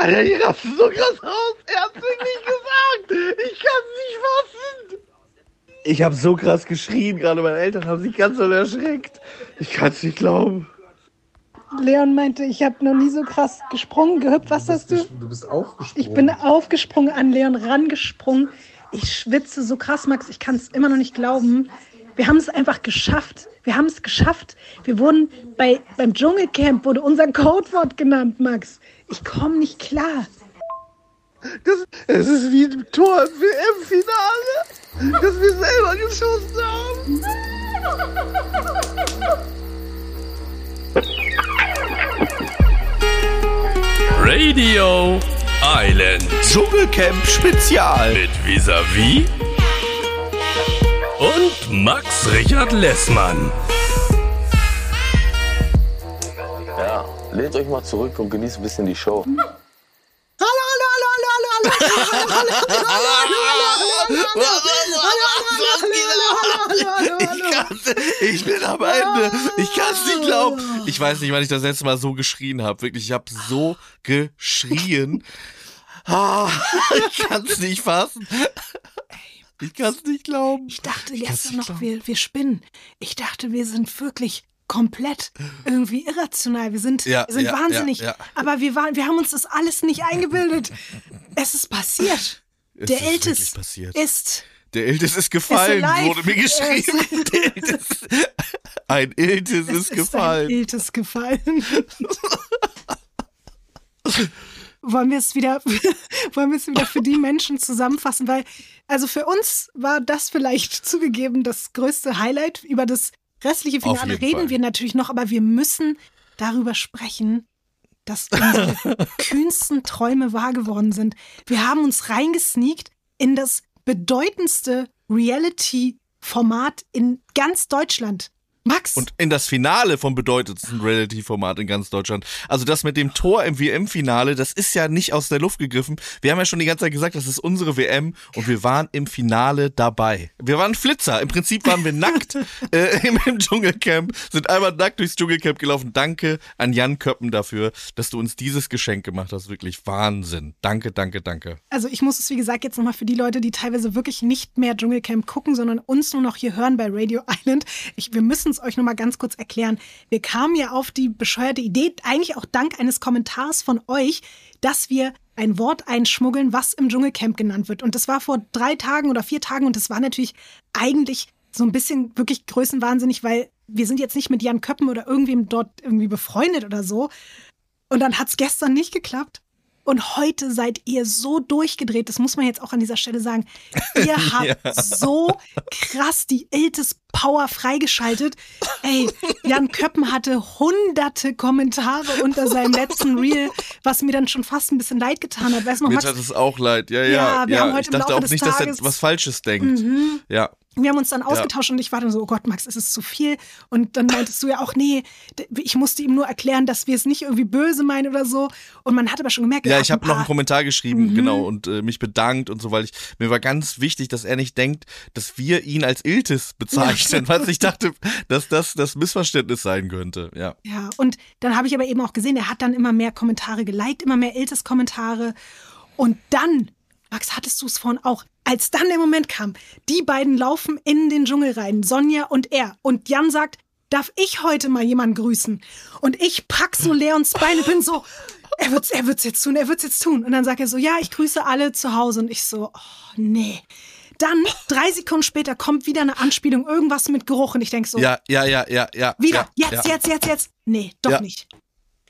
Alter, die rasten so krass aus. Er hat's wirklich gesagt. Ich kann's nicht fassen. Ich hab so krass geschrien, gerade meine Eltern haben sich ganz doll erschreckt. Ich kann's nicht glauben. Leon meinte, ich habe noch nie so krass gesprungen, gehüpft. Was hast du? Du bist aufgesprungen. Ich bin aufgesprungen, an Leon rangesprungen. Ich schwitze so krass, Max. Ich kann es immer noch nicht glauben. Wir haben es einfach geschafft. Wir haben es geschafft. Wir wurden bei, beim Dschungelcamp wurde unser Codewort genannt, Max. Ich komme nicht klar. Das, es ist wie ein Tor im WM-Finale, das wir selber geschossen haben. Radio Island Dschungelcamp Spezial. mit Visavi und Max Richard Lessmann. Ja, lehnt euch mal zurück und genießt ein bisschen die Show. Ich, kann's, ich bin am Ende. Ich kann es nicht glauben. Ich weiß nicht, wann ich das letzte Mal so geschrien habe. Wirklich, ich habe so geschrien. Ah, ich kann es nicht fassen. Ich kann es nicht glauben. Ich dachte nicht noch, wir, wir spinnen. Ich dachte, wir sind wirklich komplett irgendwie irrational. Wir sind, Ja, wir sind ja, wahnsinnig. ja. Aber wir, waren, wir haben uns das alles nicht eingebildet. es ist passiert. Es Der ist wirklich Ältest passiert. ist Der Iltis ist gefallen, alive. wurde mir geschrieben. Der Iltis, ein Iltis ist Ist gefallen. ein Iltes gefallen. wollen wir es wieder, wollen wir es wieder für die Menschen zusammenfassen? Weil, also für uns war das vielleicht zugegeben das größte Highlight. Über das restliche Finale reden Fall. wir natürlich noch, aber wir müssen darüber sprechen, dass unsere kühnsten Träume wahr geworden sind. Wir haben uns reingesneakt in das bedeutendste Reality-Format in ganz Deutschland. Max, Und in das Finale vom bedeutendsten Reality-Format in ganz Deutschland. Also das mit dem Tor im WM-Finale, das ist ja nicht aus der Luft gegriffen. Wir haben ja schon die ganze Zeit gesagt, das ist unsere WM und wir waren im Finale dabei. Wir waren Flitzer. Im Prinzip waren wir nackt äh, im, im Dschungelcamp, sind einmal nackt durchs Dschungelcamp gelaufen. Danke an Jan Köppen dafür, dass du uns dieses Geschenk gemacht hast. Wirklich Wahnsinn. Danke, danke, danke. Also ich muss es, wie gesagt, jetzt nochmal für die Leute, die teilweise wirklich nicht mehr Dschungelcamp gucken, sondern uns nur noch hier hören bei Radio Island. Ich, wir müssen es euch nochmal ganz kurz erklären. Wir kamen ja auf die bescheuerte Idee, eigentlich auch dank eines Kommentars von euch, dass wir ein Wort einschmuggeln, was im Dschungelcamp genannt wird. Und das war vor drei Tagen oder vier Tagen und das war natürlich eigentlich so ein bisschen wirklich größenwahnsinnig, weil wir sind jetzt nicht mit Jan Köppen oder irgendwem dort irgendwie befreundet oder so. Und dann hat es gestern nicht geklappt. Und heute seid ihr so durchgedreht, das muss man jetzt auch an dieser Stelle sagen. Ihr habt so krass die Iltis Power freigeschaltet. Ey, Jan Köppen hatte hunderte Kommentare unter seinem letzten Reel, was mir dann schon fast ein bisschen leid getan hat. Weißt du noch, Mir Max, tat es auch leid. Ja, ja, Ja, wir haben heute ich im dachte Laufe auch nicht, dass er Tages- was Falsches denkt. Ja. wir haben uns dann ausgetauscht und ich war dann so, oh Gott, Max, es ist zu viel. Und dann meintest du ja auch, nee, ich musste ihm nur erklären, dass wir es nicht irgendwie böse meinen oder so. Und man hat aber schon gemerkt, er Ja, ich habe noch einen Kommentar geschrieben, Mhm. genau, und äh, mich bedankt und so, weil ich mir war ganz wichtig, dass er nicht denkt, dass wir ihn als Iltis bezeichnen, weil ich dachte, dass das das Missverständnis sein könnte. Ja. Ja, und dann habe ich aber eben auch gesehen, er hat dann immer mehr Kommentare geliked, immer mehr Iltes-Kommentare. Und dann, Max, hattest du es vorhin auch, als dann der Moment kam, die beiden laufen in den Dschungel rein, Sonja und er. Und Jan sagt, darf ich heute mal jemanden grüßen? Und ich pack so Leons Beine, bin so, er wird's, er wird's jetzt tun, er wird's jetzt tun. Und dann sagt er so, ja, ich grüße alle zu Hause. Und ich so, oh, nee. Dann, drei Sekunden später, kommt wieder eine Anspielung, irgendwas mit Geruch. Und ich denk so, Ja, ja, ja, ja, ja. wieder, ja, jetzt, ja. jetzt, jetzt, jetzt. Nee, doch Ja. nicht.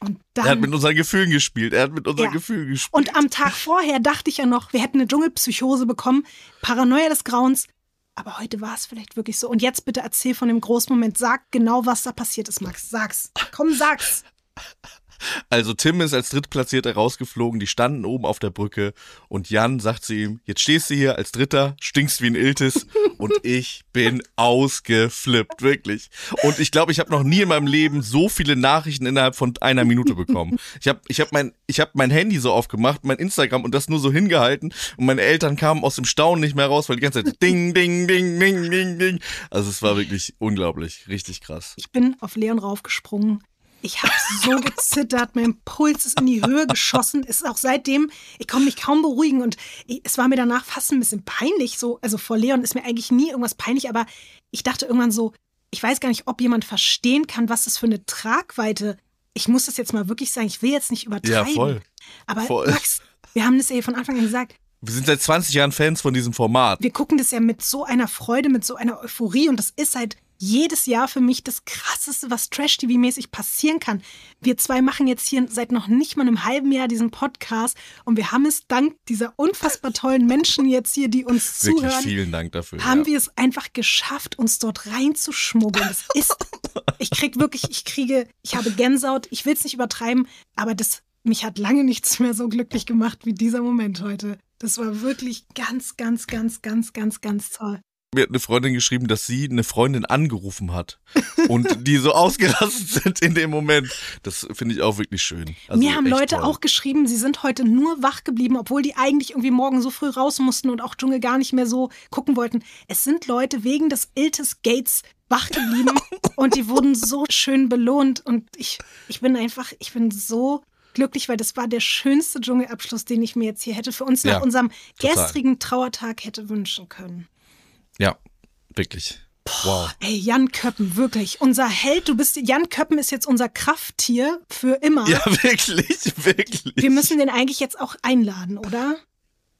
Und Er hat mit dann. unseren Gefühlen gespielt. Er hat mit unseren Ja. Gefühlen gespielt. Und am Tag vorher dachte ich ja noch, wir hätten eine Dschungelpsychose bekommen, Paranoia des Grauens. Aber heute war es vielleicht wirklich so. Und jetzt bitte erzähl von dem Großmoment. Sag genau, was da passiert ist, Max. Sag's. Komm, sag's. Also Tim ist als Drittplatzierter rausgeflogen, die standen oben auf der Brücke und Jan sagt zu ihm, jetzt stehst du hier als Dritter, stinkst wie ein Iltis und ich bin ausgeflippt, wirklich. Und ich glaube, ich habe noch nie in meinem Leben so viele Nachrichten innerhalb von einer Minute bekommen. Ich habe ich hab mein, ich hab mein Handy so aufgemacht, mein Instagram und das nur so hingehalten und meine Eltern kamen aus dem Staunen nicht mehr raus, weil die ganze Zeit ding, ding, ding, ding, ding, ding. Also es war wirklich unglaublich, richtig krass. Ich bin auf Leon raufgesprungen. Ich habe so gezittert, mein Puls ist in die Höhe geschossen. Es ist auch seitdem, ich konnte mich kaum beruhigen und ich, es war mir danach fast ein bisschen peinlich. So, also vor Leon ist mir eigentlich nie irgendwas peinlich, aber ich dachte irgendwann so, ich weiß gar nicht, ob jemand verstehen kann, was das für eine Tragweite. Ich muss das jetzt mal wirklich sagen, ich will jetzt nicht übertreiben. Ja, voll. Aber Voll. Max, wir haben das eh von Anfang an gesagt, Wir sind seit 20 Jahren Fans von diesem Format. wir gucken das ja mit so einer Freude, mit so einer Euphorie und das ist halt jedes Jahr für mich das krasseste, was Trash-TV-mäßig passieren kann. Wir zwei machen jetzt hier seit noch nicht mal einem halben Jahr diesen Podcast und wir haben es dank dieser unfassbar tollen Menschen jetzt hier, die uns Wirklich zuhören, vielen Dank dafür. haben ja. wir es einfach geschafft, uns dort reinzuschmuggeln. Das ist, ich krieg wirklich, ich kriege, ich habe Gänsehaut, ich will es nicht übertreiben, aber das, mich hat lange nichts mehr so glücklich gemacht wie dieser Moment heute. Das war wirklich ganz, ganz, ganz, ganz, ganz, ganz toll. Mir hat eine Freundin geschrieben, dass sie eine Freundin angerufen hat und die so ausgerastet sind in dem Moment. Das finde ich auch wirklich schön. Also Mir haben Leute toll. auch geschrieben, sie sind heute nur wach geblieben, obwohl die eigentlich irgendwie morgen so früh raus mussten und auch Dschungel gar nicht mehr so gucken wollten. Es sind Leute wegen des Iltis Gates wach geblieben und die wurden so schön belohnt und ich, ich bin einfach, ich bin so glücklich, weil das war der schönste Dschungelabschluss, den ich mir jetzt hier hätte für uns Ja, nach unserem total. gestrigen Trauertag hätte wünschen können. Ja, wirklich. Wow. Ey, Jan Köppen, wirklich, unser Held, du bist, Jan Köppen ist jetzt unser Krafttier für immer. Ja, wirklich, wirklich. Wir müssen den eigentlich jetzt auch einladen, oder?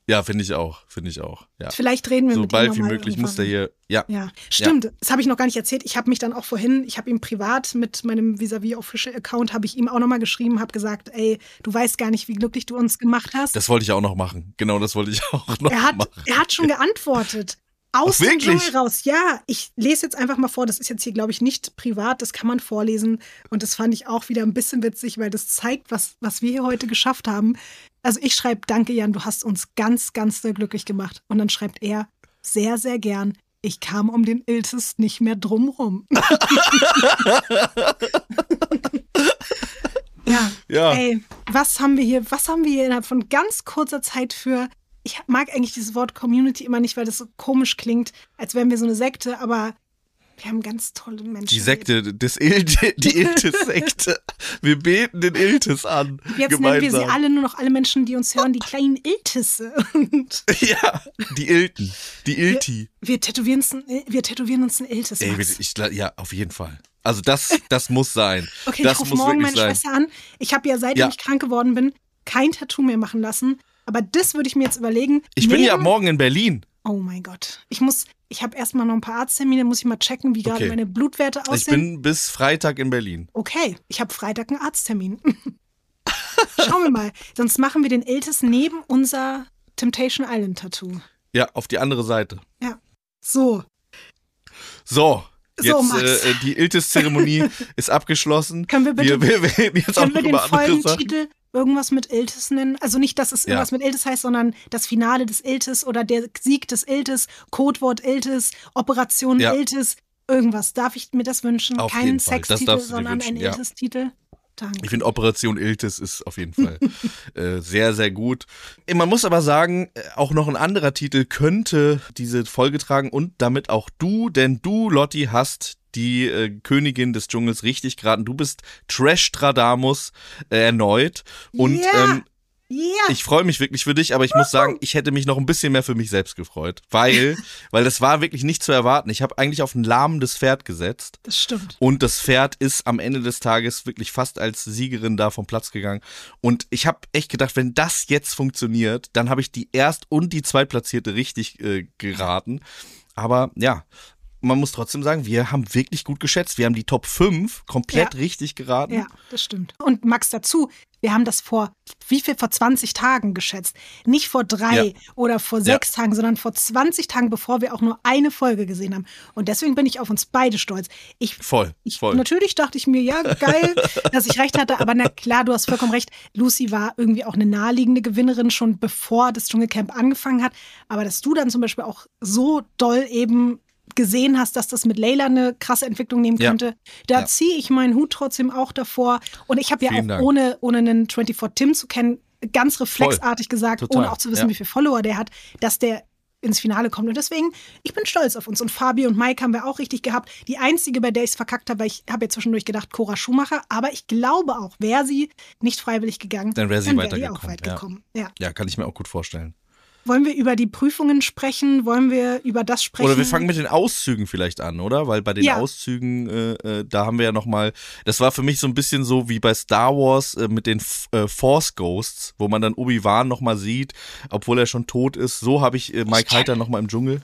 Ja, finde ich auch, finde ich auch. Ja. Vielleicht reden wir So mit ihm bald wie möglich muss der irgendwann. hier. Ja, Ja, stimmt. Das habe ich noch gar nicht erzählt. Ich habe mich dann auch vorhin, ich habe ihm privat mit meinem Vis-a-vis Official Account, habe ich ihm auch nochmal geschrieben, habe gesagt, ey, du weißt gar nicht, wie glücklich du uns gemacht hast. das wollte ich auch noch machen. Genau, das wollte ich auch noch er, hat, machen. er hat schon geantwortet. Aus Ach, dem? Dschungel raus. Ja, ich lese jetzt einfach mal vor. Das ist jetzt hier, glaube ich, nicht privat. Das kann man vorlesen. Und das fand ich auch wieder ein bisschen witzig, weil das zeigt, was, was wir hier heute geschafft haben. Also ich schreibe, danke Jan, du hast uns ganz, ganz sehr glücklich gemacht. Und dann schreibt er, sehr, sehr gern. Ich kam um den Iltis nicht mehr drumrum. ja, Ja. ey, was haben wir hier, was haben wir hier innerhalb von ganz kurzer Zeit für. Ich mag eigentlich dieses Wort Community immer nicht, weil das so komisch klingt, als wären wir so eine Sekte, aber wir haben ganz tolle Menschen. Die Sekte des Il die Iltis-Sekte. Wir beten den Iltis an. Jetzt gemeinsam. nennen wir sie alle nur noch alle Menschen, die uns hören, die kleinen Iltisse. Ja, die Ilten. Die Ilti. wir tätowieren uns, ein- wir tätowieren uns ein Iltis. Ey, ich, ja, auf jeden Fall. Also das, das muss sein. Okay, das ich rufe morgen meine sein. Schwester an. Ich habe ja, seitdem Ja. ich krank geworden bin, kein Tattoo mehr machen lassen. Aber das würde ich mir jetzt überlegen. Ich bin ja morgen in Berlin. Oh mein Gott. Ich muss, ich habe erstmal noch ein paar Arzttermine, muss ich mal checken, wie gerade Okay. meine Blutwerte Ich aussehen. bin bis Freitag in Berlin. okay, ich habe Freitag einen Arzttermin. Schauen wir mal. Sonst machen wir den Iltis neben unser Temptation Island Tattoo. Ja, auf die andere Seite. Ja. So. So. So, Jetzt Max. äh, die Iltis-Zeremonie ist abgeschlossen. Können wir bitte- wir, wir reden jetzt auch Können wir noch den Sachen. Folgentitel irgendwas mit Iltis nennen? Also nicht, dass es Ja. irgendwas mit Iltis heißt, sondern das Finale des Iltis oder der Sieg des Iltis, Codewort Iltis, Operation Ja. Iltis, irgendwas. Darf ich mir das wünschen? Auf Keinen Sextitel, sondern ein ja. Iltis-Titel? Danke. Ich finde Operation Iltis ist auf jeden Fall äh, sehr, sehr gut. Man muss aber sagen, äh, auch noch ein anderer Titel könnte diese Folge tragen und damit auch du, denn du, Lotti, hast die äh, Königin des Dschungels richtig geraten. Du bist Trash-Stradamus äh, erneut. Und Ja. ähm, Ja, ich freue mich wirklich für dich, aber ich muss sagen, ich hätte mich noch ein bisschen mehr für mich selbst gefreut. Weil, weil das war wirklich nicht zu erwarten. Ich habe eigentlich auf ein lahmendes Pferd gesetzt. das stimmt. Und das Pferd ist am Ende des Tages wirklich fast als Siegerin da vom Platz gegangen. Und ich habe echt gedacht, wenn das jetzt funktioniert, dann habe ich die Erst- und die Zweitplatzierte richtig äh, geraten. Aber ja, man muss trotzdem sagen, wir haben wirklich gut geschätzt. Wir haben die Top 5 komplett Ja. richtig geraten. Ja, das stimmt. Und Max dazu, wir haben das vor, wie viel, vor 20 Tagen geschätzt. Nicht vor drei Ja. oder vor sechs Tagen, sondern vor 20 Tagen, bevor wir auch nur eine Folge gesehen haben. Und deswegen bin ich auf uns beide stolz. Ich, Voll, ich, voll. Natürlich dachte ich mir, ja, geil, dass ich recht hatte, aber na klar, du hast vollkommen recht. Lucy war irgendwie auch eine naheliegende Gewinnerin, schon bevor das Dschungelcamp angefangen hat. Aber dass du dann zum Beispiel auch so doll eben gesehen hast, dass das mit Leila eine krasse Entwicklung nehmen Ja. könnte, da Ja. ziehe ich meinen Hut trotzdem auch davor. Und ich habe ja auch Dank. ohne, ohne einen 24 Tim zu kennen, ganz reflexartig gesagt, Total, ohne auch zu wissen, ja. wie viele Follower der hat, dass der ins Finale kommt. Und deswegen, ich bin stolz auf uns. Und Fabi und Mike haben wir auch richtig gehabt. Die einzige, bei der ich es verkackt habe, weil ich habe ja zwischendurch gedacht, Cora Schumacher. Aber ich glaube auch, wäre sie nicht freiwillig gegangen, Dann wäre sie dann die weitergekommen. auch weit ja. gekommen. Ja. ja, kann ich mir auch gut vorstellen. Wollen wir über die Prüfungen sprechen? Wollen wir über das sprechen? Oder wir fangen mit den Auszügen vielleicht an, oder? Weil bei den Ja. Auszügen, äh, äh, da haben wir ja nochmal, das war für mich so ein bisschen so wie bei Star Wars äh, mit den F äh, Force Ghosts, wo man dann Obi-Wan nochmal sieht, obwohl er schon tot ist. So habe ich äh, Mike kenn- Heiter nochmal im Dschungel,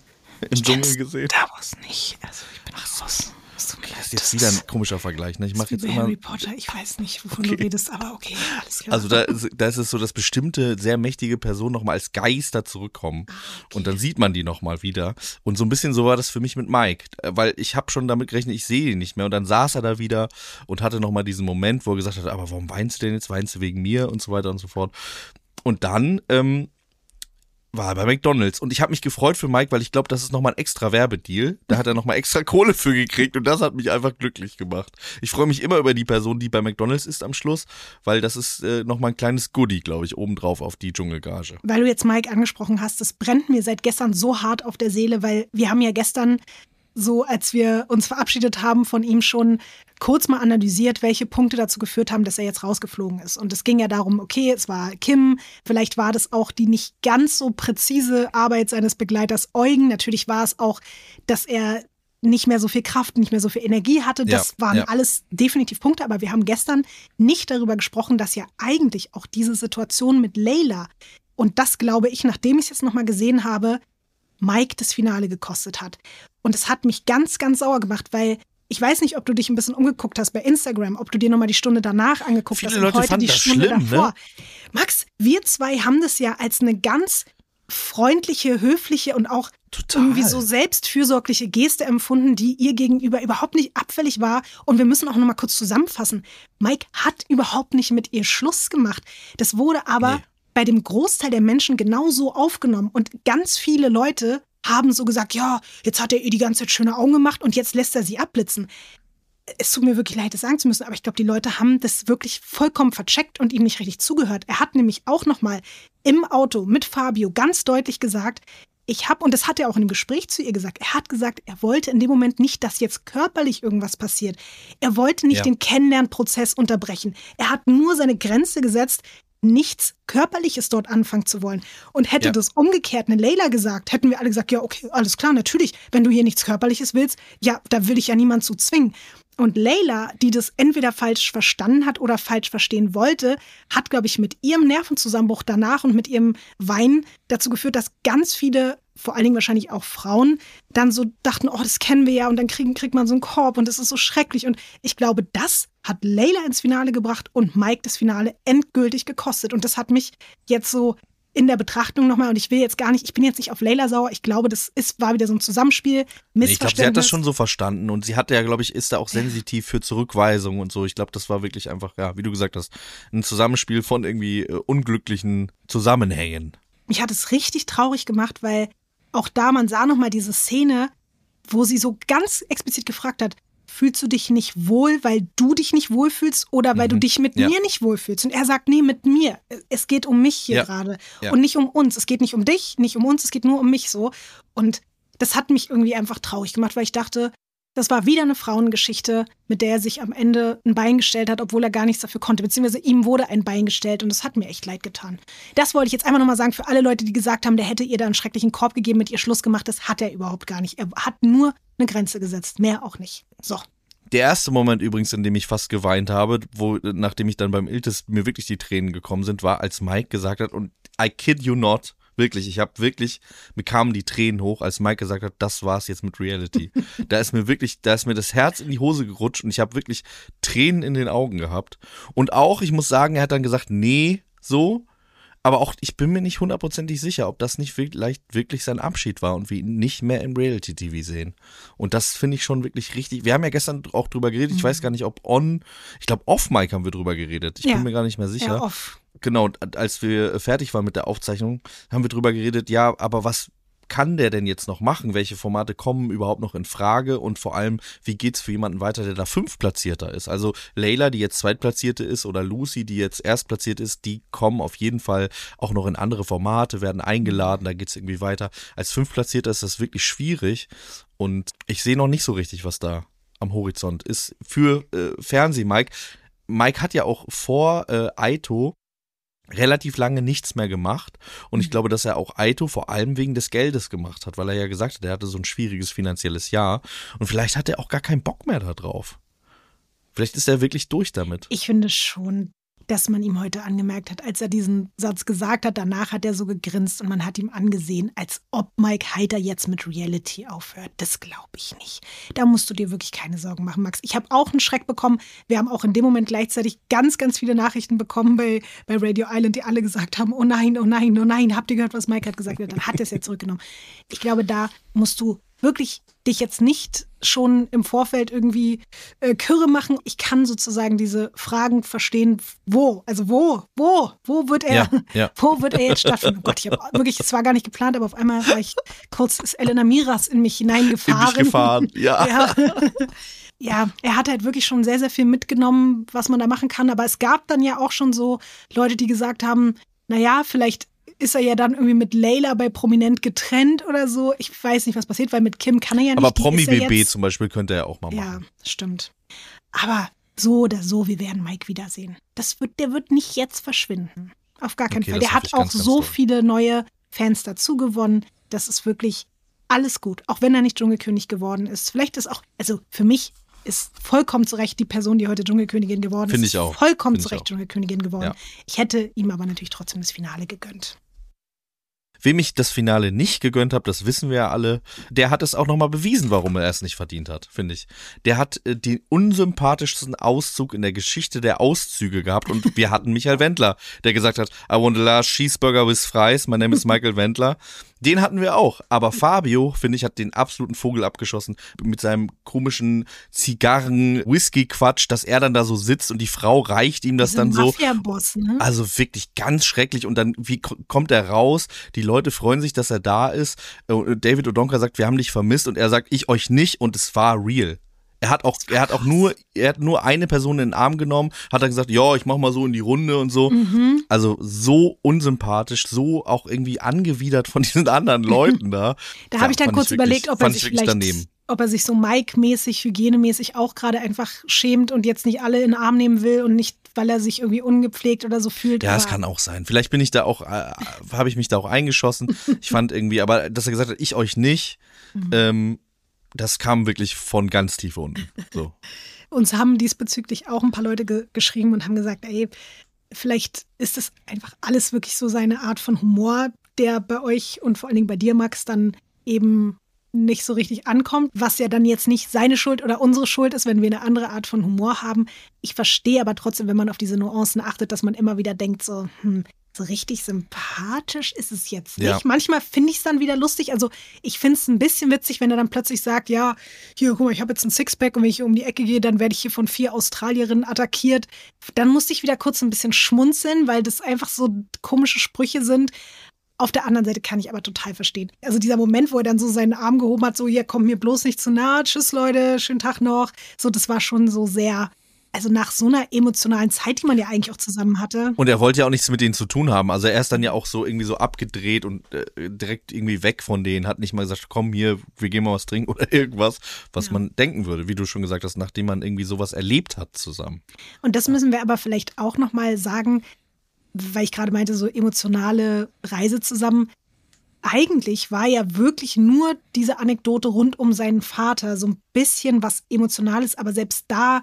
im Dschungel gesehen. Star Wars nicht. Also ich bin raus. Das mir Das ist jetzt wieder ein komischer Vergleich, ne? Ich mache jetzt immer. Harry Potter. Ich weiß nicht, wovon du redest, aber okay, alles klar. Also da, ist- da ist es so, dass bestimmte sehr mächtige Personen nochmal als Geister zurückkommen Ah, und dann sieht man die nochmal wieder. Und so ein bisschen so war das für mich mit Mike, weil ich habe schon damit gerechnet, ich sehe ihn nicht mehr. Und dann saß er da wieder und hatte nochmal diesen Moment, wo er gesagt hat, aber warum weinst du denn jetzt? Weinst du wegen mir und so weiter und so fort. Und dann ähm, war bei McDonalds und ich habe mich gefreut für Mike, weil ich glaube, das ist nochmal ein extra Werbedeal. Da hat er nochmal extra Kohle für gekriegt und das hat mich einfach glücklich gemacht. Ich freue mich immer über die Person, die bei McDonalds ist am Schluss, weil das ist äh, nochmal ein kleines Goodie, glaube ich, obendrauf auf die Dschungelgage. weil du jetzt Mike angesprochen hast, das brennt mir seit gestern so hart auf der Seele, weil wir haben ja gestern so, als wir uns verabschiedet haben von ihm schon kurz mal analysiert, welche Punkte dazu geführt haben, dass er jetzt rausgeflogen ist. Und es ging ja darum, okay, es war Kim, vielleicht war das auch die nicht ganz so präzise Arbeit seines Begleiters Eugen. Natürlich war es auch, dass er nicht mehr so viel Kraft, nicht mehr so viel Energie hatte. Das Ja, waren ja. alles definitiv Punkte, aber wir haben gestern nicht darüber gesprochen, dass ja eigentlich auch diese Situation mit Layla und das glaube ich, nachdem ich es jetzt nochmal gesehen habe, Mike das Finale gekostet hat. Und es hat mich ganz, ganz sauer gemacht, weil ich weiß nicht, ob du dich ein bisschen umgeguckt hast bei Instagram, ob du dir nochmal die Stunde danach angeguckt Viele hast und Leute heute fanden die das Stunde schlimm, ne? davor. Max, wir zwei haben das ja als eine ganz freundliche, höfliche und auch Total. irgendwie so selbstfürsorgliche Geste empfunden, die ihr gegenüber überhaupt nicht abfällig war. Und wir müssen auch nochmal kurz zusammenfassen. Mike hat überhaupt nicht mit ihr Schluss gemacht. Das wurde aber Nee. bei dem Großteil der Menschen genauso aufgenommen. Und ganz viele Leute haben so gesagt, ja, jetzt hat er ihr die ganze Zeit schöne Augen gemacht und jetzt lässt er sie abblitzen. Es tut mir wirklich leid, das sagen zu müssen, aber ich glaube, die Leute haben das wirklich vollkommen vercheckt und ihm nicht richtig zugehört. Er hat nämlich auch nochmal im Auto mit Fabio ganz deutlich gesagt, ich habe, und das hat er auch in einem Gespräch zu ihr gesagt, er hat gesagt, er wollte in dem Moment nicht, dass jetzt körperlich irgendwas passiert. Er wollte nicht Ja. den Kennenlernprozess unterbrechen. Er hat nur seine Grenze gesetzt, nichts Körperliches dort anfangen zu wollen. Und hätte Ja. das umgekehrt eine Leila gesagt, hätten wir alle gesagt, ja, okay, alles klar, natürlich, wenn du hier nichts Körperliches willst, ja, da will ich ja niemand zu zwingen. Und Leila, die das entweder falsch verstanden hat oder falsch verstehen wollte, hat, glaube ich, mit ihrem Nervenzusammenbruch danach und mit ihrem Weinen dazu geführt, dass ganz viele, vor allen Dingen wahrscheinlich auch Frauen, dann so dachten, oh, das kennen wir ja und dann kriegen, kriegt man so einen Korb und das ist so schrecklich. Und ich glaube, das hat Leila ins Finale gebracht und Mike das Finale endgültig gekostet. Und das hat mich jetzt so in der Betrachtung nochmal, und ich will jetzt gar nicht, ich bin jetzt nicht auf Leila sauer, ich glaube, das ist, war wieder so ein Zusammenspiel. Nee, ich glaube, sie hat das schon so verstanden und sie hatte ja, glaube ich, ist da auch sensitiv für Zurückweisung und so. Ich glaube, das war wirklich einfach, ja, wie du gesagt hast, ein Zusammenspiel von irgendwie äh, unglücklichen Zusammenhängen. mich hat es richtig traurig gemacht, weil auch da, man sah nochmal diese Szene, wo sie so ganz explizit gefragt hat, fühlst du dich nicht wohl, weil du dich nicht wohlfühlst oder weil du dich mit Mhm. Ja. mir nicht wohlfühlst? Und er sagt, nee, mit mir. Es geht um mich hier Ja. gerade Ja. und nicht um uns. Es geht nicht um dich, nicht um uns, es geht nur um mich so. Und das hat mich irgendwie einfach traurig gemacht, weil ich dachte, das war wieder eine Frauengeschichte, mit der er sich am Ende ein Bein gestellt hat, obwohl er gar nichts dafür konnte. Beziehungsweise ihm wurde ein Bein gestellt und das hat mir echt leid getan. Das wollte ich jetzt einfach nochmal sagen für alle Leute, die gesagt haben, der hätte ihr da einen schrecklichen Korb gegeben, mit ihr Schluss gemacht. Das hat er überhaupt gar nicht. Er hat nur eine Grenze gesetzt, mehr auch nicht. So. Der erste Moment übrigens, in dem ich fast geweint habe, wo, nachdem ich dann beim Iltis mir wirklich die Tränen gekommen sind, war, als Mike gesagt hat, und I kid you not, wirklich, ich habe wirklich, mir kamen die Tränen hoch, als Mike gesagt hat, das war's jetzt mit Reality. da ist mir wirklich, da ist mir das Herz in die Hose gerutscht und ich habe wirklich Tränen in den Augen gehabt. Und auch, ich muss sagen, er hat dann gesagt, nee, so, aber auch, ich bin mir nicht hundertprozentig sicher, ob das nicht vielleicht wirklich sein Abschied war und wir ihn nicht mehr im Reality-TV sehen. Und das finde ich schon wirklich richtig. Wir haben ja gestern auch drüber geredet. Ich weiß gar nicht, ob on, ich glaube, off-Mic haben wir drüber geredet. Ich Ja. bin mir gar nicht mehr sicher. Ja, off. Genau, als wir fertig waren mit der Aufzeichnung, haben wir drüber geredet, ja, aber was kann der denn jetzt noch machen? Welche Formate kommen überhaupt noch in Frage? Und vor allem, wie geht's für jemanden weiter, der da fünftplatzierter ist? Also Layla, die jetzt zweitplatzierte ist, oder Lucy, die jetzt erstplatziert ist, die kommen auf jeden Fall auch noch in andere Formate, werden eingeladen, da geht's irgendwie weiter. Als fünftplatzierter ist das wirklich schwierig. Und ich sehe noch nicht so richtig, was da am Horizont ist für äh, Fernseh, Mike. Mike hat ja auch vor äh, Aito relativ lange nichts mehr gemacht. Und ich glaube, dass er auch Aito vor allem wegen des Geldes gemacht hat, weil er ja gesagt hat, er hatte so ein schwieriges finanzielles Jahr. Und vielleicht hat er auch gar keinen Bock mehr darauf. Vielleicht ist er wirklich durch damit. Ich finde schon, dass man ihm heute angemerkt hat, als er diesen Satz gesagt hat. Danach hat er so gegrinst und man hat ihm angesehen, als ob Mike Heiter jetzt mit Reality aufhört. Das glaube ich nicht. Da musst du dir wirklich keine Sorgen machen, Max. Ich habe auch einen Schreck bekommen. Wir haben auch in dem Moment gleichzeitig ganz, ganz viele Nachrichten bekommen bei, bei Radio Island, die alle gesagt haben, oh nein, oh nein, oh nein, habt ihr gehört, was Mike hat gesagt? Dann hat er es ja zurückgenommen. Ich glaube, da musst du wirklich dich jetzt nicht schon im Vorfeld irgendwie äh, Kürre machen. Ich kann sozusagen diese Fragen verstehen, wo, also wo, wo, wo wird er, Ja, ja. wo wird er jetzt stattfinden? Oh Gott, ich habe wirklich, es war gar nicht geplant, aber auf einmal war ich kurz, ist Elena Miras in mich In hineingefahren. dich gefahren. Ja. Ja. ja, er hat halt wirklich schon sehr, sehr viel mitgenommen, was man da machen kann. Aber es gab dann ja auch schon so Leute, die gesagt haben, naja, vielleicht ist er ja dann irgendwie mit Layla bei Prominent getrennt oder so. Ich weiß nicht, was passiert, weil mit Kim kann er ja nicht. Aber die Promi ist ja BB jetzt- zum Beispiel könnte er auch mal Ja, machen. stimmt. Aber so oder so, wir werden Mike wiedersehen. Das wird, der wird nicht jetzt verschwinden. Auf gar keinen Okay, Fall. Der hat auch ganz, ganz so doll. viele neue Fans dazu gewonnen. Das ist wirklich alles gut. Auch wenn er nicht Dschungelkönig geworden ist. Vielleicht ist auch, also für mich ist vollkommen zu Recht die Person, die heute Dschungelkönigin geworden Finde ist. ich auch. Vollkommen Finde zu Recht. Dschungelkönigin geworden. Ja. Ich hätte ihm aber natürlich trotzdem das Finale gegönnt. Wem ich das Finale nicht gegönnt habe, das wissen wir ja alle, der hat es auch nochmal bewiesen, warum er es nicht verdient hat, finde ich. Der hat äh, den unsympathischsten Auszug in der Geschichte der Auszüge gehabt und wir hatten Michael Wendler, der gesagt hat, I want a large cheeseburger with fries, my name is Michael Wendler. Den hatten wir auch, aber Fabio, finde ich, hat den absoluten Vogel abgeschossen mit seinem komischen Zigarren-Whisky-Quatsch, dass er dann da so sitzt und die Frau reicht ihm das dann so. Ne? Also wirklich ganz schrecklich. Und dann, wie ko- kommt er raus? Die Leute freuen sich, dass er da ist. Und David Odonka sagt, wir haben dich vermisst. Und er sagt, ich euch nicht. Und es war real. Er hat auch, er hat auch nur, er hat nur eine Person in den Arm genommen, hat dann gesagt, ja, ich mach mal so in die Runde und so. Mhm. Also so unsympathisch, so auch irgendwie angewidert von diesen anderen Leuten da. Da habe ich dann kurz wirklich- überlegt, ob er sich ich vielleicht, daneben. ob er sich so Mike-mäßig, hygienemäßig auch gerade einfach schämt und jetzt nicht alle in den Arm nehmen will und nicht, weil er sich irgendwie ungepflegt oder so fühlt. Ja, es kann auch sein. Vielleicht bin ich da auch, äh, habe ich mich da auch eingeschossen. Ich fand irgendwie, aber dass er gesagt hat, ich euch nicht, Mhm. ähm, das kam wirklich von ganz tief unten. So. Uns haben diesbezüglich auch ein paar Leute ge geschrieben und haben gesagt, ey, vielleicht ist das einfach alles wirklich so seine Art von Humor, der bei euch und vor allen Dingen bei dir, Max, dann eben nicht so richtig ankommt, was ja dann jetzt nicht seine Schuld oder unsere Schuld ist, wenn wir eine andere Art von Humor haben. Ich verstehe aber trotzdem, wenn man auf diese Nuancen achtet, dass man immer wieder denkt, so, hm, so richtig sympathisch ist es jetzt nicht. Ja. Manchmal finde ich es dann wieder lustig. Also ich finde es ein bisschen witzig, wenn er dann plötzlich sagt, ja, hier, guck mal, ich habe jetzt ein Sixpack und wenn ich um die Ecke gehe, dann werde ich hier von vier Australierinnen attackiert. Dann musste ich wieder kurz ein bisschen schmunzeln, weil das einfach so komische Sprüche sind. Auf der anderen Seite kann ich aber total verstehen. Also dieser Moment, wo er dann so seinen Arm gehoben hat, so hier, komm mir bloß nicht zu nahe, tschüss Leute, schönen Tag noch. So, das war schon so sehr, also nach so einer emotionalen Zeit, die man ja eigentlich auch zusammen hatte. Und er wollte ja auch nichts mit denen zu tun haben. Also er ist dann ja auch so irgendwie so abgedreht und äh, direkt irgendwie weg von denen, hat nicht mal gesagt, komm hier, wir gehen mal was trinken oder irgendwas, was Ja. man denken würde, wie du schon gesagt hast, nachdem man irgendwie sowas erlebt hat zusammen. Und das müssen wir aber vielleicht auch nochmal sagen, weil ich gerade meinte, so emotionale Reise zusammen. Eigentlich war ja wirklich nur diese Anekdote rund um seinen Vater so ein bisschen was Emotionales, aber selbst da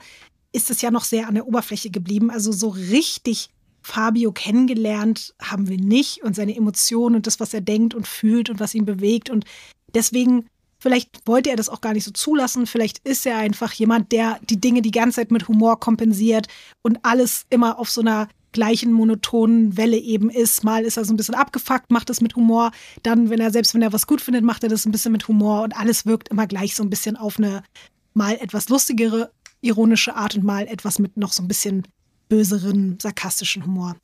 ist es ja noch sehr an der Oberfläche geblieben. Also so richtig Fabio kennengelernt haben wir nicht und seine Emotionen und das, was er denkt und fühlt und was ihn bewegt. Und deswegen, vielleicht wollte er das auch gar nicht so zulassen. Vielleicht ist er einfach jemand, der die Dinge die ganze Zeit mit Humor kompensiert und alles immer auf so einer gleichen monotonen Welle eben ist. Mal ist er so ein bisschen abgefuckt, macht es mit Humor. Dann, wenn er, selbst wenn er was gut findet, macht er das ein bisschen mit Humor und alles wirkt immer gleich so ein bisschen auf eine mal etwas lustigere, ironische Art und mal etwas mit noch so ein bisschen böseren, sarkastischen Humor.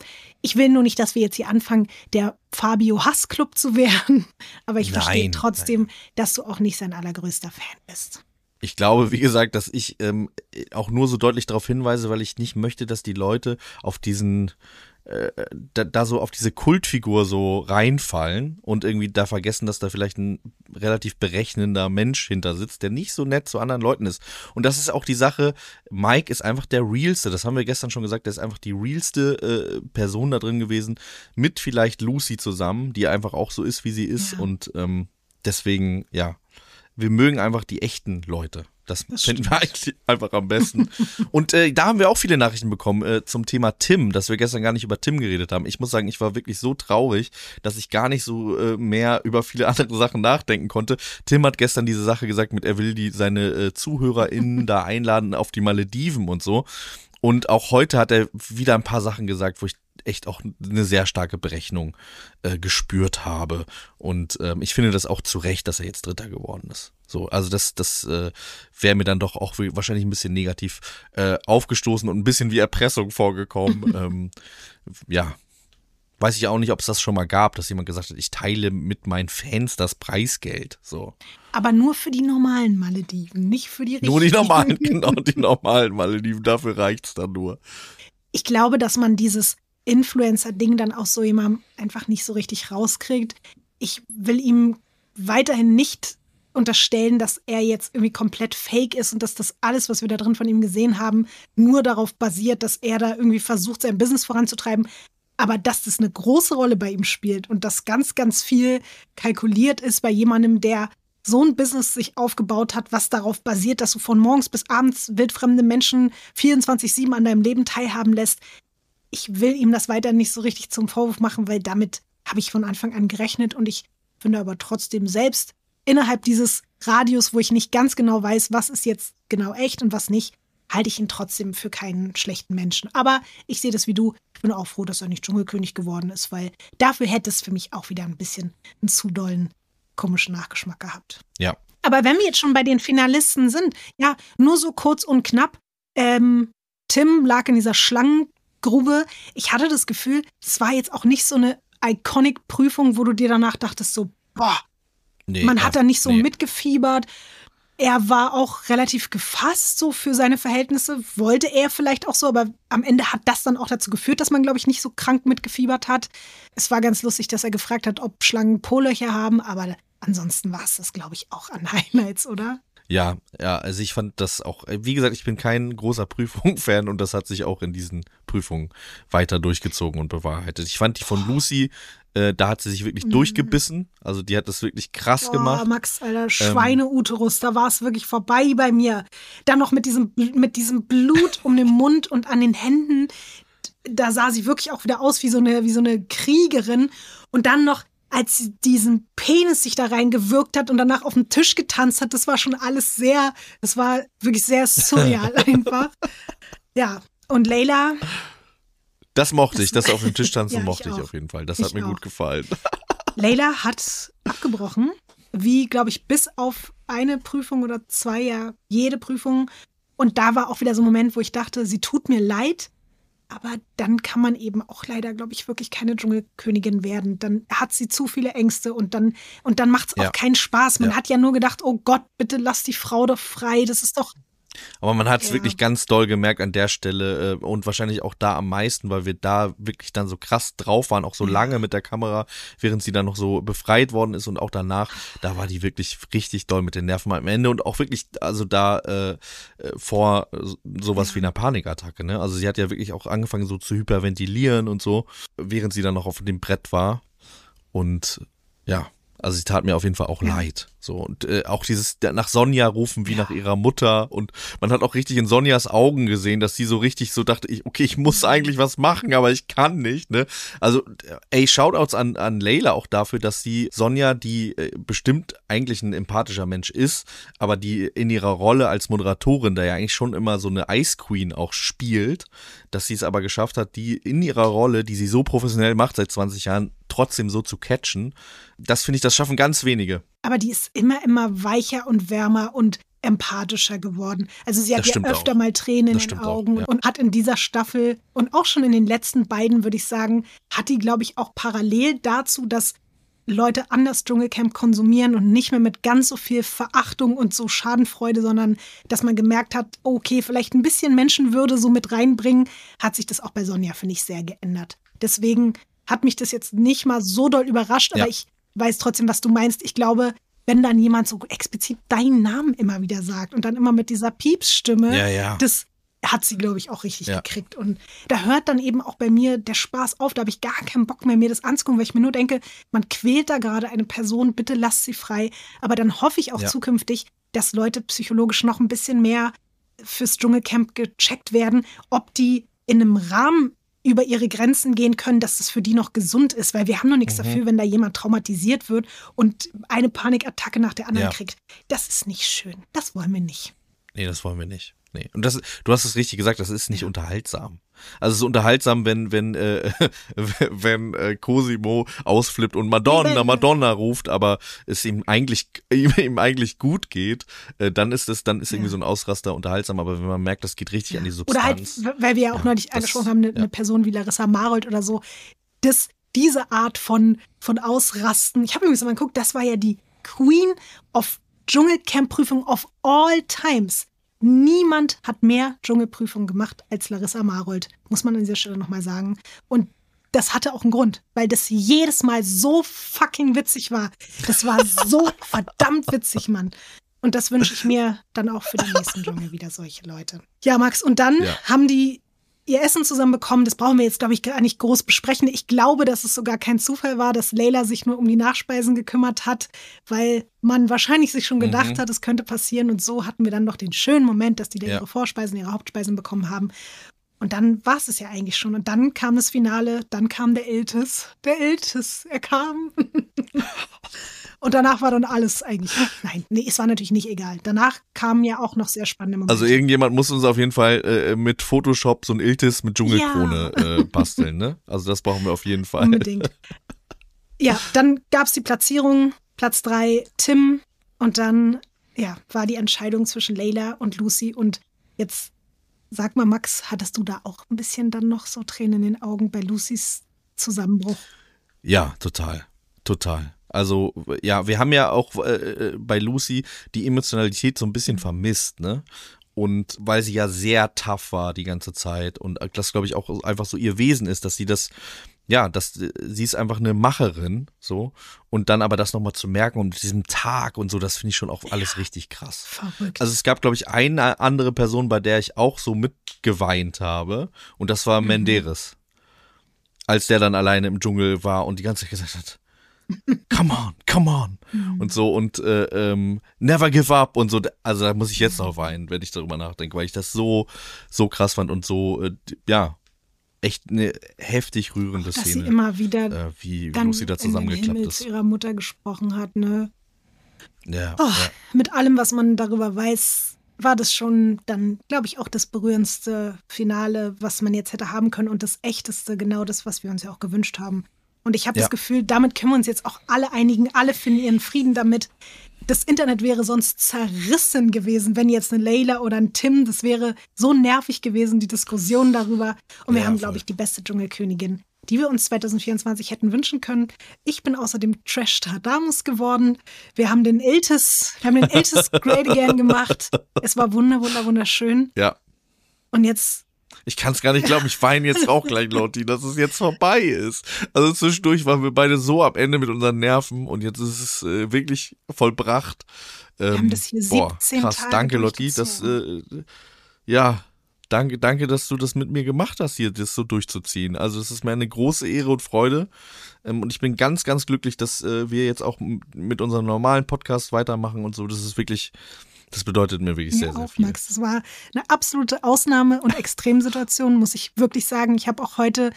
Ich will nur nicht, dass wir jetzt hier anfangen, der Fabio Hassclub zu werden, aber ich verstehe Nein, trotzdem, dass du auch nicht sein allergrößter Fan bist. Ich glaube, wie gesagt, dass ich ähm, auch nur so deutlich darauf hinweise, weil ich nicht möchte, dass die Leute auf diesen äh, da, da so auf diese Kultfigur so reinfallen und irgendwie da vergessen, dass da vielleicht ein relativ berechnender Mensch hinter sitzt, der nicht so nett zu anderen Leuten ist. Und das ist auch die Sache, Mike ist einfach der realste, das haben wir gestern schon gesagt, der ist einfach die realste äh, Person da drin gewesen, mit vielleicht Lucy zusammen, die einfach auch so ist, wie sie ist Ja. und ähm, deswegen, ja, wir mögen einfach die echten Leute. Das, Das finden stimmt. wir eigentlich einfach am besten. Und äh, da haben wir auch viele Nachrichten bekommen äh, zum Thema Tim, dass wir gestern gar nicht über Tim geredet haben. Ich muss sagen, ich war wirklich so traurig, dass ich gar nicht so äh, mehr über viele andere Sachen nachdenken konnte. Tim hat gestern diese Sache gesagt mit, er will die seine äh, ZuhörerInnen da einladen auf die Malediven und so. Und auch heute hat er wieder ein paar Sachen gesagt, wo ich echt auch eine sehr starke Berechnung äh, gespürt habe. Und ähm, ich finde das auch zu Recht, dass er jetzt Dritter geworden ist. So, also das, das äh, wäre mir dann doch auch wahrscheinlich ein bisschen negativ äh, aufgestoßen und ein bisschen wie Erpressung vorgekommen. ähm, ja, weiß ich auch nicht, ob es das schon mal gab, dass jemand gesagt hat, ich teile mit meinen Fans das Preisgeld. So. Aber nur für die normalen Malediven, nicht für die richtigen. Nur die normalen, genau, die normalen Malediven, dafür reicht's dann nur. Ich glaube, dass man dieses Influencer-Ding dann auch so jemandem einfach nicht so richtig rauskriegt. Ich will ihm weiterhin nicht unterstellen, dass er jetzt irgendwie komplett fake ist und dass das alles, was wir da drin von ihm gesehen haben, nur darauf basiert, dass er da irgendwie versucht, sein Business voranzutreiben. Aber dass das eine große Rolle bei ihm spielt und dass ganz, ganz viel kalkuliert ist bei jemandem, der so ein Business sich aufgebaut hat, was darauf basiert, dass du von morgens bis abends wildfremde Menschen 24-7 an deinem Leben teilhaben lässt. Ich will ihm das weiter nicht so richtig zum Vorwurf machen, weil damit habe ich von Anfang an gerechnet und ich finde aber trotzdem selbst innerhalb dieses Radius, wo ich nicht ganz genau weiß, was ist jetzt genau echt und was nicht, halte ich ihn trotzdem für keinen schlechten Menschen. Aber ich sehe das wie du. Ich bin auch froh, dass er nicht Dschungelkönig geworden ist, weil dafür hätte es für mich auch wieder ein bisschen einen zu dollen, komischen Nachgeschmack gehabt. Ja. Aber wenn wir jetzt schon bei den Finalisten sind, ja, nur so kurz und knapp. Ähm, Tim lag in dieser Schlangengrube. Ich hatte das Gefühl, es war jetzt auch nicht so eine Iconic-Prüfung, wo du dir danach dachtest, so, boah, Nee, man hat da nicht so nee. mitgefiebert. Er war auch relativ gefasst, so für seine Verhältnisse. Wollte er vielleicht auch so, aber am Ende hat das dann auch dazu geführt, dass man, glaube ich, nicht so krank mitgefiebert hat. Es war ganz lustig, dass er gefragt hat, ob Schlangen Po-Löcher haben, aber ansonsten war es das, glaube ich, auch an Highlights, oder? Ja, ja, also ich fand das auch, äh, wie gesagt, ich bin kein großer Prüfung-Fan und das hat sich auch in diesen Prüfungen weiter durchgezogen und bewahrheitet. Ich fand die von Lucy, äh, da hat sie sich wirklich durchgebissen. Also die hat das wirklich krass Oh, gemacht. Max, Alter, Schweineuterus, da war es wirklich vorbei bei mir. Dann noch mit diesem, mit diesem Blut um den Mund und an den Händen. Da sah sie wirklich auch wieder aus wie so eine, wie so eine Kriegerin. Und dann noch, als sie diesen Penis sich da reingewirkt hat und danach auf den Tisch getanzt hat, das war schon alles sehr, das war wirklich sehr surreal einfach. Ja, und Leila, Das mochte ich, das auf dem Tisch tanzen Ja, ich mochte ich, auch. auf jeden Fall. Das Ich hat mir auch. gut gefallen. Leila hat abgebrochen, wie, glaube ich, bis auf eine Prüfung oder zwei, ja, jede Prüfung. Und da war auch wieder so ein Moment, wo ich dachte, sie tut mir leid, aber dann kann man eben auch leider, glaube ich, wirklich keine Dschungelkönigin werden. Dann hat sie zu viele Ängste und dann, und dann macht es Ja. auch keinen Spaß. Man Ja. hat ja nur gedacht, oh Gott, bitte lass die Frau doch frei. Das ist doch, Aber man hat es Ja. wirklich ganz doll gemerkt an der Stelle äh, und wahrscheinlich auch da am meisten, weil wir da wirklich dann so krass drauf waren, auch so lange mit der Kamera, während sie dann noch so befreit worden ist und auch danach, da war die wirklich richtig doll mit den Nerven am Ende und auch wirklich, also da äh, äh, vor so- sowas wie einer Panikattacke, ne? Also sie hat ja wirklich auch angefangen so zu hyperventilieren und so, während sie dann noch auf dem Brett war und ja. Also sie tat mir auf jeden Fall auch leid. So und äh, auch dieses nach Sonja rufen wie nach ihrer Mutter und man hat auch richtig in Sonjas Augen gesehen, dass sie so richtig so dachte, ich, okay, ich muss eigentlich was machen, aber ich kann nicht. Ne? Also äh, ey, Shoutouts an an Leila auch dafür, dass sie Sonja, die äh, bestimmt eigentlich ein empathischer Mensch ist, aber die in ihrer Rolle als Moderatorin, da ja eigentlich schon immer so eine Ice Queen auch spielt, dass sie es aber geschafft hat, die in ihrer Rolle, die sie so professionell macht seit 20 Jahren, trotzdem so zu catchen. Das finde ich, das schaffen ganz wenige. aber die ist immer, immer weicher und wärmer und empathischer geworden. Also sie hat ja öfter auch. mal Tränen in Das den stimmt auch, Augen ja. und hat in dieser Staffel und auch schon in den letzten beiden, würde ich sagen, hat die, glaube ich, auch parallel dazu, dass Leute anders Dschungelcamp konsumieren und nicht mehr mit ganz so viel Verachtung und so Schadenfreude, sondern dass man gemerkt hat, okay, vielleicht ein bisschen Menschenwürde so mit reinbringen, hat sich das auch bei Sonja, finde ich, sehr geändert. Deswegen hat mich das jetzt nicht mal so doll überrascht, aber Ja. ich weiß trotzdem, was du meinst. Ich glaube, wenn dann jemand so explizit deinen Namen immer wieder sagt und dann immer mit dieser Piepsstimme, Ja, ja. das hat sie, glaube ich, auch richtig Ja. gekriegt. Und da hört dann eben auch bei mir der Spaß auf. Da habe ich gar keinen Bock mehr, mir das anzugucken, weil ich mir nur denke, man quält da gerade eine Person, bitte lasst sie frei. Aber dann hoffe ich auch zukünftig, dass Leute psychologisch noch ein bisschen mehr fürs Dschungelcamp gecheckt werden, ob die in einem Rahmen über ihre Grenzen gehen können, dass das für die noch gesund ist, weil wir haben noch nichts Mhm. dafür, wenn da jemand traumatisiert wird und eine Panikattacke nach der anderen Ja. kriegt. Das ist nicht schön. Das wollen wir nicht. Nee, das wollen wir nicht. Nee. Und das, du hast es richtig gesagt, das ist nicht unterhaltsam. Also es ist unterhaltsam, wenn, wenn, äh, wenn äh, Cosimo ausflippt und Madonna, Madonna ruft, aber es ihm eigentlich, ihm, ihm eigentlich gut geht, äh, dann ist es, dann ist irgendwie Ja. so ein Ausraster unterhaltsam, aber wenn man merkt, das geht richtig an die Substanz. Oder halt, weil wir ja auch Ja, neulich angesprochen haben, eine, ja. eine Person wie Larissa Marold oder so, das, diese Art von, von Ausrasten. Ich habe übrigens mal geguckt, das war ja die Queen of Dschungelcamp-Prüfung of all times. Niemand hat mehr Dschungelprüfungen gemacht als Larissa Marold, muss man an dieser Stelle nochmal sagen. Und das hatte auch einen Grund, weil das jedes Mal so fucking witzig war. Das war so verdammt witzig, Mann. Und das wünsche ich mir dann auch für den nächsten Dschungel wieder solche Leute. Ja, Max, und dann Ja. haben die ihr Essen zusammen bekommen. Das brauchen wir jetzt, glaube ich, gar nicht groß besprechen. Ich glaube, dass es sogar kein Zufall war, dass Leila sich nur um die Nachspeisen gekümmert hat, weil man wahrscheinlich sich schon gedacht Mhm. hat, es könnte passieren. Und so hatten wir dann noch den schönen Moment, dass die da Ja. ihre Vorspeisen, ihre Hauptspeisen bekommen haben. Und dann war es es ja eigentlich schon. Und dann kam das Finale, dann kam der Iltis. Der Iltis, er kam. Und danach war dann alles eigentlich. Nein, nee, es war natürlich nicht egal. Danach kamen ja auch noch sehr spannende Momente. Also irgendjemand muss uns auf jeden Fall äh, mit Photoshop so ein Iltis mit Dschungelkrone äh, basteln, ne? Also das brauchen wir auf jeden Fall. Unbedingt. Ja, dann gab es die Platzierung. Platz drei Tim. Und dann, ja, war die Entscheidung zwischen Leila und Lucy. Und jetzt sag mal, Max, hattest du da auch ein bisschen dann noch so Tränen in den Augen bei Lucys Zusammenbruch? Ja, total. Total. Also, ja, wir haben ja auch äh, äh, bei Lucy die Emotionalität so ein bisschen vermisst, ne? Und weil sie ja sehr tough war die ganze Zeit und das, glaube ich, auch einfach so ihr Wesen ist, dass sie das, ja, dass äh, sie ist einfach eine Macherin, so. Und dann aber das nochmal zu merken und diesem Tag und so, das finde ich schon auch alles richtig krass. Verrückt. Also es gab, glaube ich, eine andere Person, bei der ich auch so mitgeweint habe. Und das Mhm. war Menderes. Als der dann alleine im Dschungel war und die ganze Zeit gesagt hat, come on, come on. Mhm. Und so und äh, ähm, never give up und so. Also da muss ich jetzt noch weinen, wenn ich darüber nachdenke, weil ich das so, so krass fand und so, äh, ja, echt eine heftig rührende dass sie Szene, immer wieder äh, wie dann Lucy da zusammengeklappt ist. zu ihrer Mutter gesprochen hat, ne? Ja, Oh, ja. Mit allem, was man darüber weiß, war das schon dann, glaube ich, auch das berührendste Finale, was man jetzt hätte haben können und das echteste, genau das, was wir uns ja auch gewünscht haben. Und ich habe Ja. das Gefühl, damit können wir uns jetzt auch alle einigen, alle finden ihren Frieden damit. Das Internet wäre sonst zerrissen gewesen, wenn jetzt eine Leila oder ein Tim, das wäre so nervig gewesen, die Diskussion darüber. Und wir Ja, haben, voll. glaube ich, die beste Dschungelkönigin, die wir uns 2024 hätten wünschen können. Ich bin außerdem Trash Tardamus geworden. Wir haben den Iltis, wir haben den Iltis Great Again gemacht. Es war wunder, wunder, wunderschön. ja. Und jetzt, Ich kann es gar nicht glauben, ich weine jetzt auch gleich, Lotti, dass es jetzt vorbei ist. Also zwischendurch waren wir beide so am Ende mit unseren Nerven und jetzt ist es äh, wirklich vollbracht. Ähm, haben das hier 17 krass, Tage danke, Lotti. Das, äh, ja, danke, danke, dass du das mit mir gemacht hast, hier das so durchzuziehen. Also es ist mir eine große Ehre und Freude. Ähm, und ich bin ganz, ganz glücklich, dass äh, wir jetzt auch mit unserem normalen Podcast weitermachen und so. Das ist wirklich, das bedeutet mir wirklich sehr, mir sehr auch, viel. Max. Das war eine absolute Ausnahme- und Extremsituation, muss ich wirklich sagen. Ich habe auch heute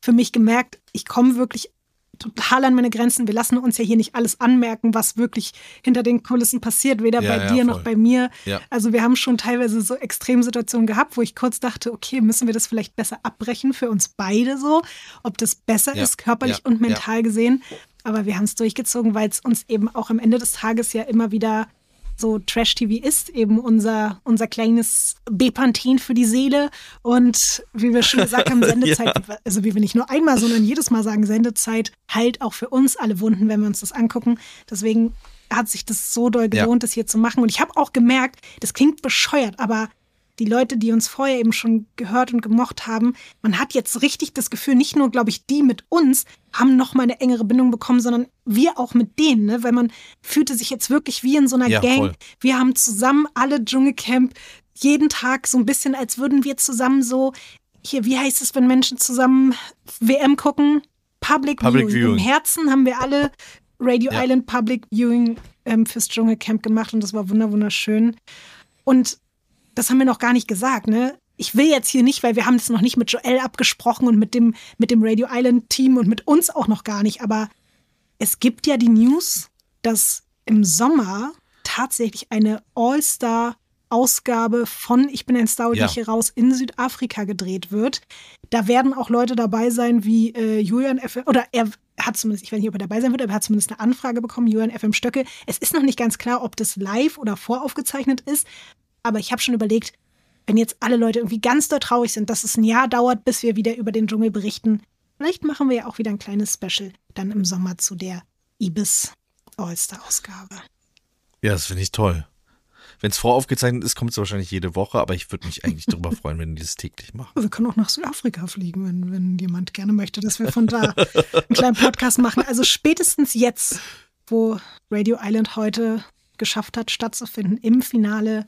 für mich gemerkt, ich komme wirklich total an meine Grenzen. Wir lassen uns ja hier nicht alles anmerken, was wirklich hinter den Kulissen passiert, weder Ja, bei ja, dir noch voll. bei mir. Ja. Also wir haben schon teilweise so Extremsituationen gehabt, wo ich kurz dachte, okay, müssen wir das vielleicht besser abbrechen für uns beide so, ob das besser ist, körperlich und mental gesehen. Aber wir haben es durchgezogen, weil es uns eben auch am Ende des Tages ja immer wieder so Trash-TV ist, eben unser, unser kleines Bepanthen für die Seele. Und wie wir schon gesagt haben, Sendezeit, ja. also wie wir nicht nur einmal, sondern jedes Mal sagen, Sendezeit heilt auch für uns alle Wunden, wenn wir uns das angucken. Deswegen hat sich das so doll gelohnt, ja. das hier zu machen. Und ich habe auch gemerkt, das klingt bescheuert, aber die Leute, die uns vorher eben schon gehört und gemocht haben, man hat jetzt richtig das Gefühl, nicht nur, glaube ich, die mit uns haben noch mal eine engere Bindung bekommen, sondern wir auch mit denen, ne? weil man fühlte sich jetzt wirklich wie in so einer ja, Gang. Voll. Wir haben zusammen alle Dschungelcamp jeden Tag so ein bisschen, als würden wir zusammen so, hier, wie heißt es, wenn Menschen zusammen WM gucken? Public, Public Viewing. Viewing. Im Herzen haben wir alle Radio ja. Island Public Viewing ähm, fürs Dschungelcamp gemacht und das war wunderschön. Und das haben wir noch gar nicht gesagt, ne? Ich will jetzt hier nicht, weil wir haben es noch nicht mit Joel abgesprochen und mit dem, mit dem Radio Island Team und mit uns auch noch gar nicht, aber es gibt ja die News, dass im Sommer tatsächlich eine All-Star Ausgabe von Ich bin ein Star und ja. hier raus in Südafrika gedreht wird. Da werden auch Leute dabei sein wie äh, Julian FM, oder er hat zumindest, ich weiß nicht, ob er dabei sein wird, aber er hat zumindest eine Anfrage bekommen, Julian FM Stöcke. Es ist noch nicht ganz klar, ob das live oder voraufgezeichnet ist, aber ich habe schon überlegt, wenn jetzt alle Leute irgendwie ganz doll traurig sind, dass es ein Jahr dauert, bis wir wieder über den Dschungel berichten, vielleicht machen wir ja auch wieder ein kleines Special dann im Sommer zu der Ibis All-Star-Ausgabe. Ja, das finde ich toll. Wenn es voraufgezeichnet ist, kommt es wahrscheinlich jede Woche, aber ich würde mich eigentlich darüber freuen, wenn die das täglich machen. Wir können auch nach Südafrika fliegen, wenn, wenn jemand gerne möchte, dass wir von da einen kleinen Podcast machen. Also spätestens jetzt, wo Radio Island heute geschafft hat, stattzufinden, im Finale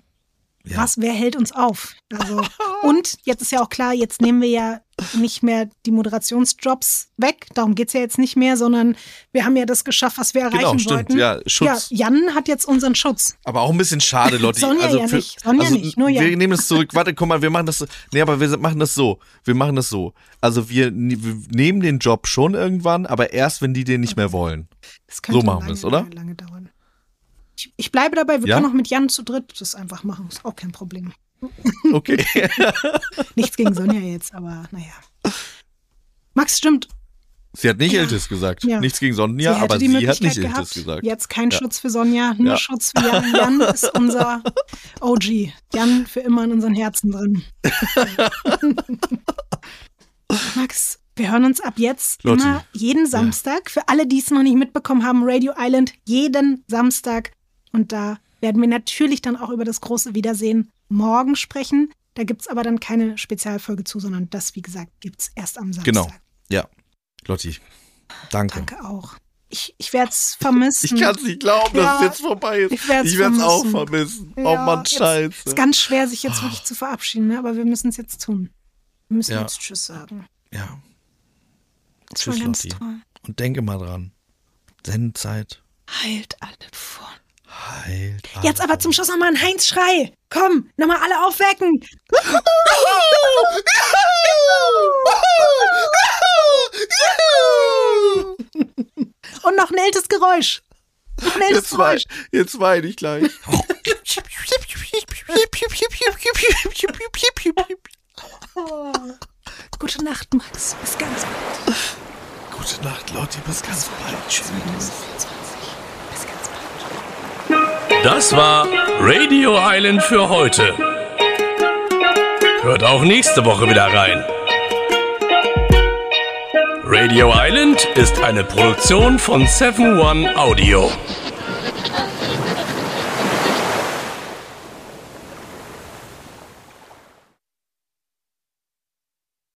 ja. Was, wer hält uns auf? Also, und jetzt ist ja auch klar, jetzt nehmen wir ja nicht mehr die Moderationsjobs weg. Darum geht es ja jetzt nicht mehr, sondern wir haben ja das geschafft, was wir erreichen genau, stimmt, wollten. Ja, Schutz. ja, Jan hat jetzt unseren Schutz. Aber auch ein bisschen schade, Lotti. Sonja also ja für, nicht. Sonja also nicht, nur Jan. Wir nehmen es zurück. Warte, guck mal, wir machen das. Nee, aber wir machen das so. Wir machen das so. Also wir, wir nehmen den Job schon irgendwann, aber erst, wenn die den nicht mehr wollen. so machen wir es, oder? Lange, lange dauern. Ich, ich bleibe dabei, wir ja? können auch mit Jan zu dritt das einfach machen. Ist auch kein Problem. Okay. Nichts gegen Sonja jetzt, aber naja. Max stimmt. Sie hat nicht ja. Iltis gesagt. Ja. Nichts gegen Sonja, sie aber sie hat nicht gehabt. Iltis gesagt. Jetzt kein ja. Schutz für Sonja, nur Schutz für Jan. Jan ist unser OG. Jan für immer in unseren Herzen drin. Max, wir hören uns ab jetzt Lotti. immer jeden Samstag. Für alle, die es noch nicht mitbekommen haben, Radio Island jeden Samstag und da werden wir natürlich dann auch über das große Wiedersehen morgen sprechen. Da gibt es aber dann keine Spezialfolge zu, sondern das, wie gesagt, gibt es erst am Samstag. Genau. Ja. Lotti, danke. Danke auch. Ich, ich werde es vermissen. Ich kann es nicht glauben, ja, dass es jetzt vorbei ist. Ich werde es auch vermissen. Oh ja, oh Mann, scheiße. Es ist ganz schwer, sich jetzt wirklich zu verabschieden, ne? aber wir müssen es jetzt tun. Wir müssen ja. uns Tschüss sagen. Ja. Das Tschüss, Lotti. Und denke mal dran. Sendezeit. Heilt alle vor. Heilt. Jetzt aber zum Schluss nochmal ein Heinz-Schrei. Komm, nochmal alle aufwecken. Und noch ein ältes Geräusch. Noch ein ältes jetzt Geräusch. Wein, jetzt weine ich gleich. Gute Nacht, Max. Bis ganz bald. Gute Nacht, Lotti. Bis ganz bald. Tschüss. Das war Radio Island für heute. Hört auch nächste Woche wieder rein. Radio Island ist eine Produktion von 7 One Audio.